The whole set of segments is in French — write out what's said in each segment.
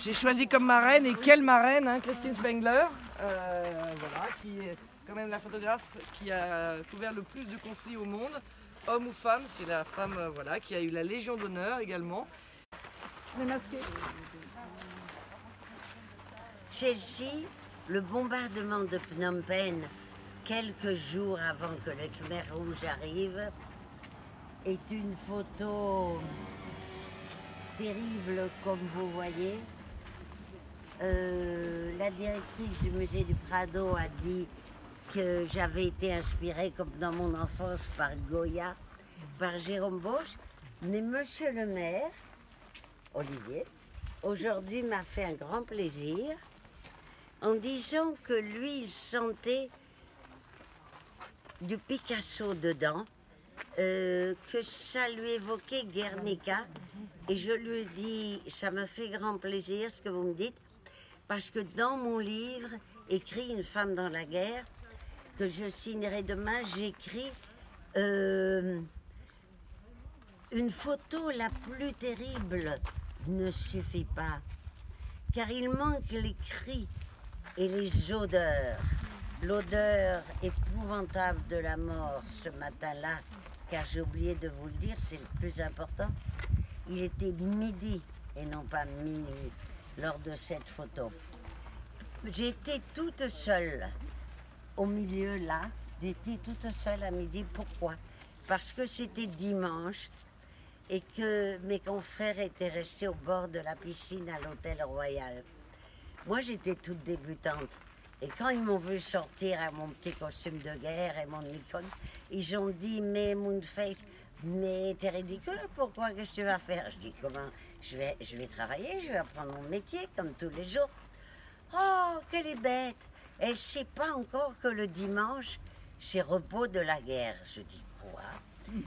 J'ai choisi comme marraine, et quelle marraine, hein, Christine Spengler, euh, voilà, qui est quand même la photographe qui a couvert le plus de conflits au monde, homme ou femme, c'est la femme euh, voilà, qui a eu la Légion d'honneur également. Chelsea, le bombardement de Phnom Penh, quelques jours avant que le Khmer Rouge arrive, est une photo terrible comme vous voyez. Euh, la directrice du musée du Prado a dit que j'avais été inspirée comme dans mon enfance par Goya, par Jérôme Bosch, mais monsieur le maire, Olivier, aujourd'hui m'a fait un grand plaisir en disant que lui il sentait du Picasso dedans, euh, que ça lui évoquait Guernica. Et je lui dit, ça me fait grand plaisir ce que vous me dites, parce que dans mon livre, écrit Une femme dans la guerre, que je signerai demain, j'écris euh, une photo la plus terrible ne suffit pas, car il manque les cris et les odeurs. L'odeur épouvantable de la mort ce matin-là, car j'ai oublié de vous le dire, c'est le plus important. Il était midi et non pas minuit lors de cette photo. J'étais toute seule au milieu là. J'étais toute seule à midi. Pourquoi? Parce que c'était dimanche et que mes confrères étaient restés au bord de la piscine à l'hôtel Royal. Moi, j'étais toute débutante. Et quand ils m'ont vu sortir à mon petit costume de guerre et mon Nikon, ils ont dit Mais Moonface, mais t'es ridicule, pourquoi? Qu'est-ce que tu vas faire? Je dis Comment? Je vais, je vais travailler, je vais apprendre mon métier comme tous les jours. Oh, qu'elle est bête Elle sait pas encore que le dimanche, c'est repos de la guerre. Je dis Quoi?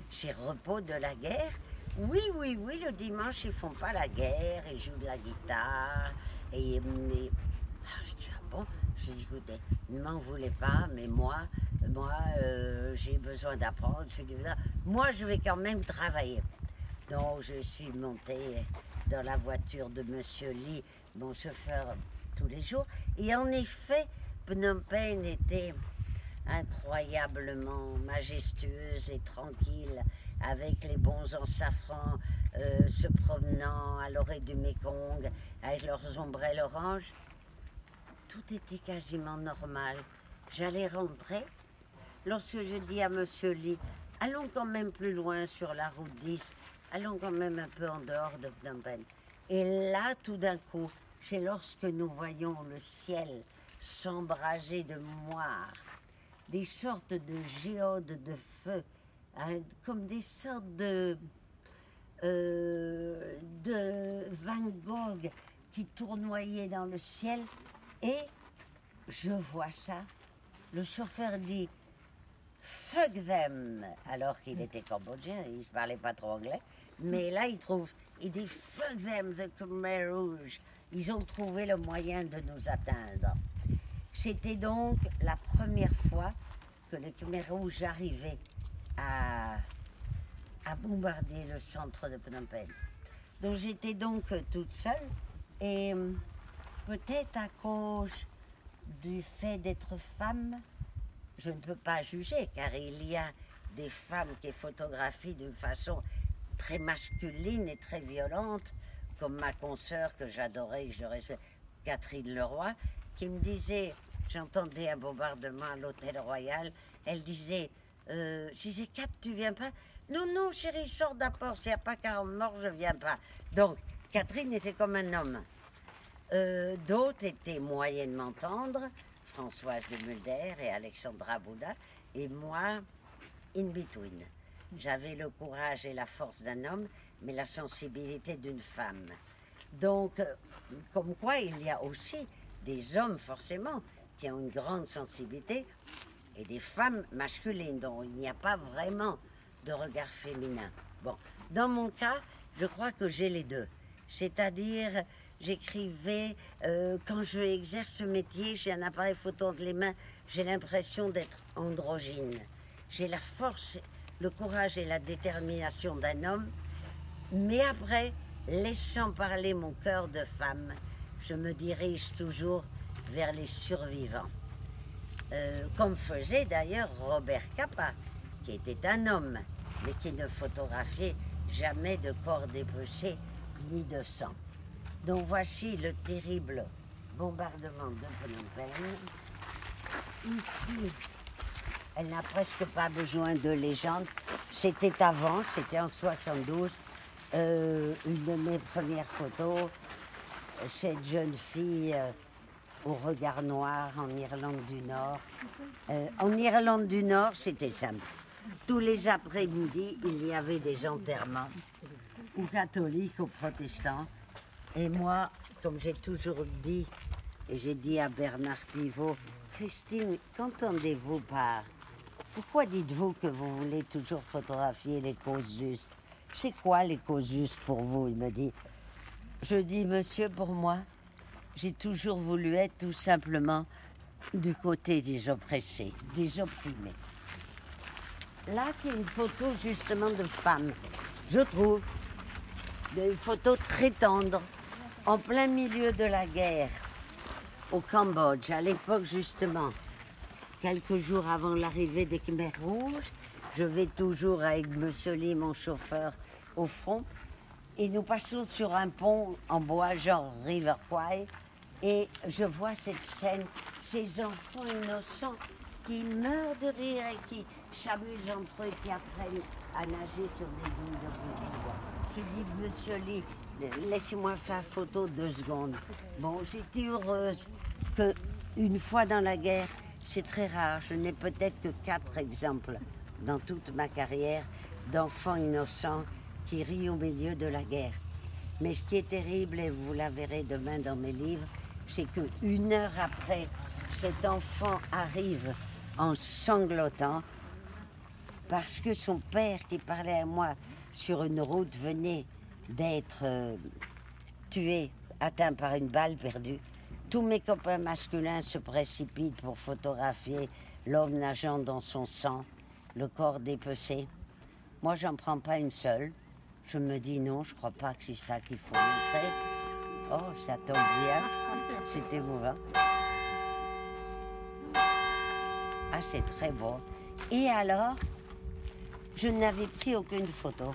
C'est repos de la guerre? Oui, oui, oui, le dimanche, ils font pas la guerre, ils jouent de la guitare. Et, et- Ah, je dis Ah bon? Je dis Écoutez, ne m'en voulez pas, mais moi, moi, euh, j'ai besoin d'apprendre. Je moi, je vais quand même travailler. Donc, je suis montée dans la voiture de Monsieur Lee, mon chauffeur, tous les jours. Et en effet, Phnom Penh était incroyablement majestueuse et tranquille, avec les bons en safran euh, se promenant à l'oreille du Mékong, avec leurs ombrelles oranges. Tout était quasiment normal. J'allais rentrer lorsque je dis à Monsieur Lee, allons quand même plus loin sur la route 10, allons quand même un peu en dehors de Phnom Penh. Et là, tout d'un coup, c'est lorsque nous voyons le ciel s'embrager de moire, des sortes de géodes de feu, hein, comme des sortes de, euh, de Van Gogh qui tournoyaient dans le ciel. Et je vois ça. Le chauffeur dit Fuck them Alors qu'il était cambodgien, il ne parlait pas trop anglais. Mais là, il trouve, il dit Fuck them, the Khmer Rouge. Ils ont trouvé le moyen de nous atteindre. C'était donc la première fois que le Khmer Rouge arrivait à, à bombarder le centre de Phnom Penh. Donc j'étais donc euh, toute seule et euh, peut-être à cause du fait d'être femme, je ne peux pas juger car il y a des femmes qui photographient d'une façon très masculine et très violente, comme ma consoeur que j'adorais, Catherine Leroy, qui me disait, j'entendais un bombardement à l'hôtel Royal, elle disait, euh, je disais, Kat, tu viens pas? Non, non, chérie, sors d'abord, s'il n'y a pas 40 morts, je viens pas. Donc, Catherine était comme un homme. Euh, D'autres étaient moyennement tendres, Françoise de Mulder et Alexandra Bouddha, et moi, in between. J'avais le courage et la force d'un homme, mais la sensibilité d'une femme. Donc, euh, comme quoi, il y a aussi des hommes, forcément, qui ont une grande sensibilité, et des femmes masculines, dont il n'y a pas vraiment de regard féminin. Bon, dans mon cas, je crois que j'ai les deux. C'est-à-dire, j'écrivais, euh, quand je exerce ce métier, j'ai un appareil photo entre les mains, j'ai l'impression d'être androgyne. J'ai la force, le courage et la détermination d'un homme, mais après, laissant parler mon cœur de femme, je me dirige toujours vers les survivants. Euh, comme faisait d'ailleurs Robert Capa, qui était un homme, mais qui ne photographiait jamais de corps dépecés ni de sang. Donc voici le terrible bombardement de Phnom. Ici, elle n'a presque pas besoin de légende. C'était avant, c'était en 72, euh, une de mes premières photos. Cette jeune fille euh, au regard noir en Irlande du Nord. Euh, en Irlande du Nord, c'était simple. Tous les après-midi, il y avait des enterrements, ou catholiques ou protestants. Et moi, comme j'ai toujours dit, et j'ai dit à Bernard Pivot, Christine, qu'entendez-vous par pourquoi dites-vous que vous voulez toujours photographier les causes justes? C'est quoi les causes justes pour vous? Il me dit. Je dis, monsieur, pour moi, j'ai toujours voulu être tout simplement du côté des oppressés, des opprimés. Là, c'est une photo justement de femme, je trouve. Une photo très tendre, en plein milieu de la guerre, au Cambodge, à l'époque justement. Quelques jours avant l'arrivée des Khmers rouges, je vais toujours avec Monsieur Lee, mon chauffeur, au front. Et nous passons sur un pont en bois, genre River Kwai. Et je vois cette scène, ces enfants innocents qui meurent de rire et qui s'amusent entre eux qui apprennent à nager sur des boules de rivière. Je dis, monsieur Lee, laissez-moi faire photo deux secondes. Bon, j'étais heureuse que une fois dans la guerre, c'est très rare, je n'ai peut-être que quatre exemples dans toute ma carrière d'enfants innocents qui rient au milieu de la guerre. Mais ce qui est terrible, et vous la verrez demain dans mes livres, c'est qu'une heure après, cet enfant arrive en sanglotant parce que son père qui parlait à moi sur une route venait d'être euh, tué, atteint par une balle perdue. Tous mes copains masculins se précipitent pour photographier l'homme nageant dans son sang, le corps dépecé. Moi, j'en prends pas une seule. Je me dis non, je crois pas que c'est ça qu'il faut montrer. Oh, ça tombe bien. C'est émouvant. Ah, c'est très beau. Et alors, je n'avais pris aucune photo.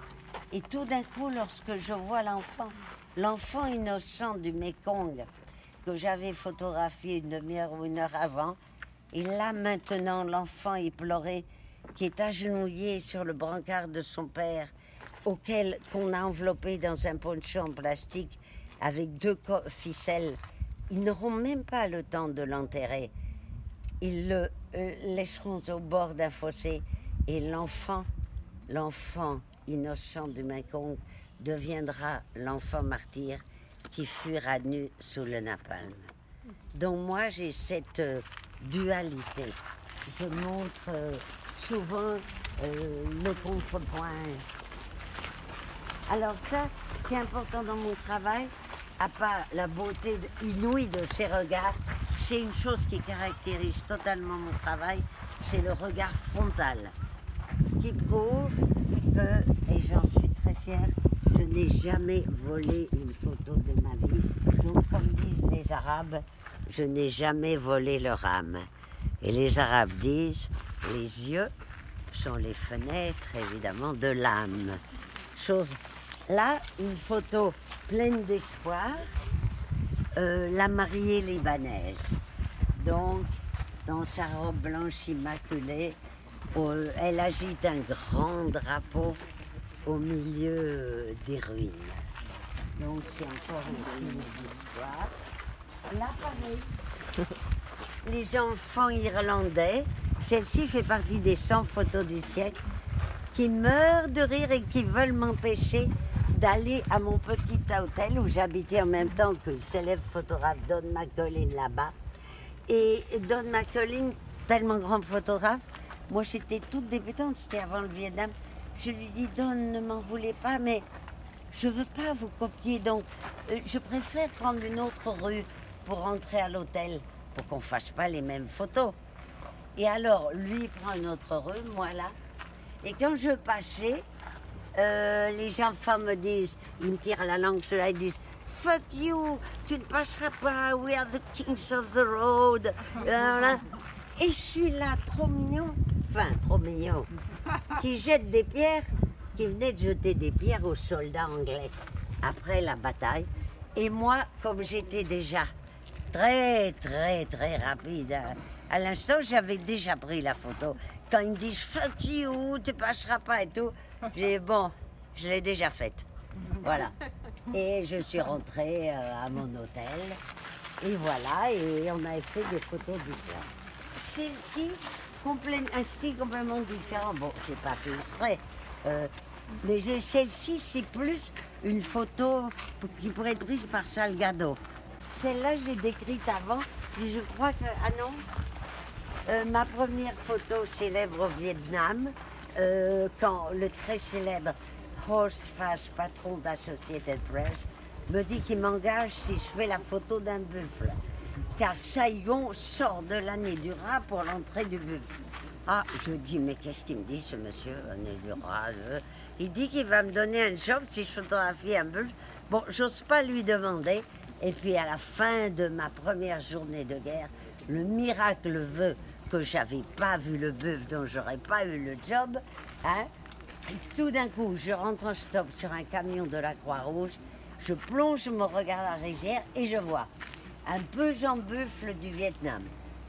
Et tout d'un coup, lorsque je vois l'enfant, l'enfant innocent du Mekong, que j'avais photographié une demi-heure ou une heure avant, et là maintenant, l'enfant éploré qui est agenouillé sur le brancard de son père, auquel qu'on a enveloppé dans un poncho en plastique avec deux ficelles ils n'auront même pas le temps de l'enterrer. Ils le euh, laisseront au bord d'un fossé et l'enfant, l'enfant innocent du Mekong, deviendra l'enfant martyr qui fuira nu sous le napalm. Donc moi j'ai cette euh, dualité. Je montre euh, souvent le contrepoint. Alors ça, c'est important dans mon travail, à part la beauté inouïe de ses regards, c'est une chose qui caractérise totalement mon travail, c'est le regard frontal, qui prouve que, je n'ai jamais volé une photo de ma vie. Donc, comme disent les Arabes, je n'ai jamais volé leur âme. Et les Arabes disent, les yeux sont les fenêtres, évidemment, de l'âme. Chose Là, une photo pleine d'espoir, euh, la mariée libanaise. Donc, dans sa robe blanche immaculée, euh, elle agite un grand drapeau au milieu des ruines. Donc, c'est encore un signe d'histoire. Là, pareil. Les enfants irlandais, celle-ci fait partie des 100 photos du siècle, qui meurent de rire et qui veulent m'empêcher d'aller à mon petit hôtel où j'habitais en même temps que le célèbre photographe Don McCollin là-bas. Et Don McCollin, tellement grand photographe, moi j'étais toute débutante, c'était avant le Vietnam. Je lui dis Don, ne m'en voulez pas, mais je veux pas vous copier, donc euh, je préfère prendre une autre rue pour rentrer à l'hôtel, pour qu'on fasse pas les mêmes photos. Et alors, lui prend une autre rue, moi là. Et quand je passais, euh, les enfants me disent, ils me tirent la langue cela, ils disent fuck you, tu ne passeras pas, we are the kings of the road. Voilà. Et je suis là, trop mignon, enfin trop mignon, qui jette des pierres, qui venait de jeter des pierres aux soldats anglais après la bataille. Et moi, comme j'étais déjà très, très, très rapide, à, à l'instant, j'avais déjà pris la photo. Quand ils me disent fuck you, tu passeras pas et tout, j'ai bon, je l'ai déjà faite. Voilà. Et je suis rentrée euh, à mon hôtel. Et voilà, et on avait fait des photos différentes. Celle-ci, un style complètement différent. Bon, j'ai pas fait exprès. euh, mais celle-ci, c'est plus une photo qui pourrait être prise par Salgado. Celle-là, je l'ai décrite avant. Et je crois que. Ah non Euh, Ma première photo célèbre au Vietnam, euh, quand le très célèbre Horst Fash, patron d'Associated Press, me dit qu'il m'engage si je fais la photo d'un buffle. Car Saigon sort de l'année du rat pour l'entrée du buffle. Ah, je dis, mais qu'est-ce qu'il me dit ce monsieur, l'année du rat Il dit qu'il va me donner un job si je photographie un buffle. Bon, j'ose pas lui demander. Et puis à la fin de ma première journée de guerre, le miracle veut que j'avais pas vu le bœuf, donc j'aurais pas eu le job. Hein tout d'un coup, je rentre en stop sur un camion de la Croix-Rouge, je plonge mon regard à la rivière et je vois un pesant buffle du Vietnam,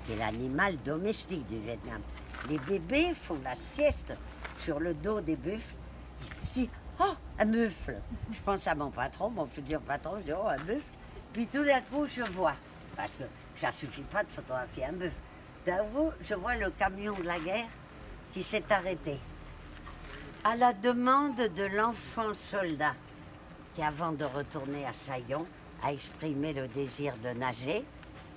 qui est l'animal domestique du Vietnam. Les bébés font la sieste sur le dos des buffles. Je dis, oh, un buffle. Je pense à mon patron, mon futur patron, je dis, oh, un buffle. Puis tout d'un coup, je vois, parce que ça suffit pas de photographier un buffle. D'un coup, je vois le camion de la guerre qui s'est arrêté à la demande de l'enfant soldat qui, avant de retourner à Saigon, a exprimé le désir de nager.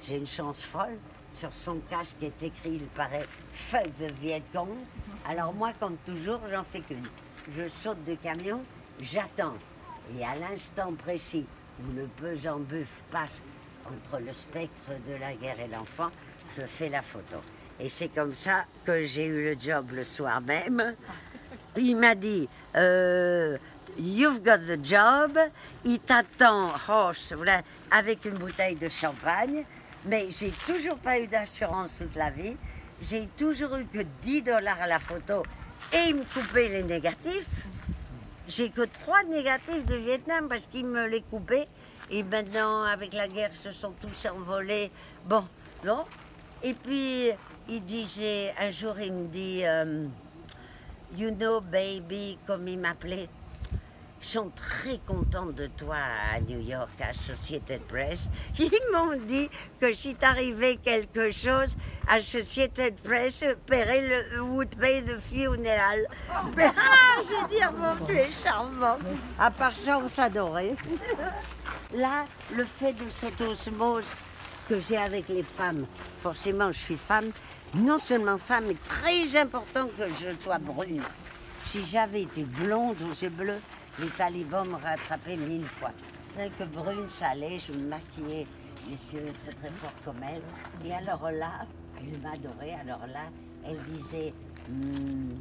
J'ai une chance folle. Sur son casque est écrit, il paraît, Fuck the Viet Cong. Alors moi, comme toujours, j'en fais qu'une. Je saute du camion, j'attends. Et à l'instant précis où le pesant buffle passe entre le spectre de la guerre et l'enfant, je fais la photo. Et c'est comme ça que j'ai eu le job le soir même. Il m'a dit, euh, You've got the job. Il t'attend, Roche, voilà, avec une bouteille de champagne. Mais j'ai toujours pas eu d'assurance toute la vie. J'ai toujours eu que 10 dollars à la photo et il me coupait les négatifs. J'ai que trois négatifs de Vietnam parce qu'il me les coupait. Et maintenant, avec la guerre, se sont tous envolés. Bon, non. Et puis, il disait, un jour, il me dit, euh, You know, baby, comme il m'appelait, ils sont très contents de toi à New York, à Associated Press. Ils m'ont dit que si t'arrivait quelque chose, Associated Press paierait le, would pay the funeral. Ah, dit, ah bon, tu es charmant. À part ça, on s'adorait. Là, le fait de cette osmose que j'ai avec les femmes, forcément, je suis femme, non seulement femme, mais très important que je sois brune. Si j'avais été blonde aux yeux bleus, les talibans m'auraient attrapé mille fois. Rien que brune, allait, je me maquillais les yeux très très forts comme elle. Et alors là, elle m'adorait, alors là, elle disait Hmm,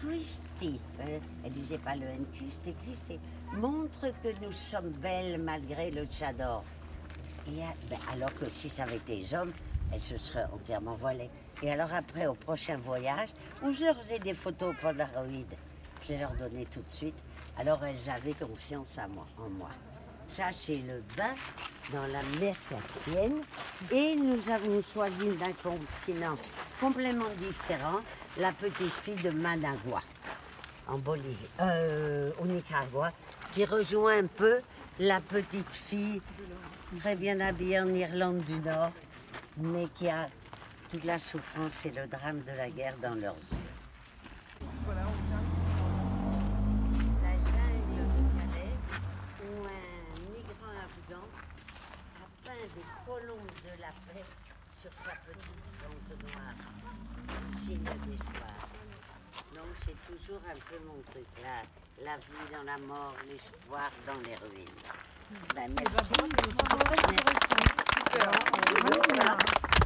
Christy. Euh, Elle disait pas le NQ, c'était Christy. Montre que nous sommes belles malgré le tchador. Et, euh, ben, alors que si ça avait été les hommes, elles se seraient entièrement voilées. Et alors après, au prochain voyage, où je leur faisais des photos Polaroid, je leur donnais tout de suite. Alors elles avaient confiance moi, en moi. Ça, le bain dans la mer Caspienne. Et nous avons choisi d'un continent complètement différent, la petite fille de Managua, en Bolivie, euh, au Nicaragua, qui rejoint un peu la petite fille très bien habillée en Irlande du Nord, mais qui a toute la souffrance et le drame de la guerre dans leurs yeux. Sa petite tente noire, signe d'espoir. Donc c'est toujours un peu mon truc là, la vie dans la mort, l'espoir dans les ruines. Ben, merci. Super. Voilà.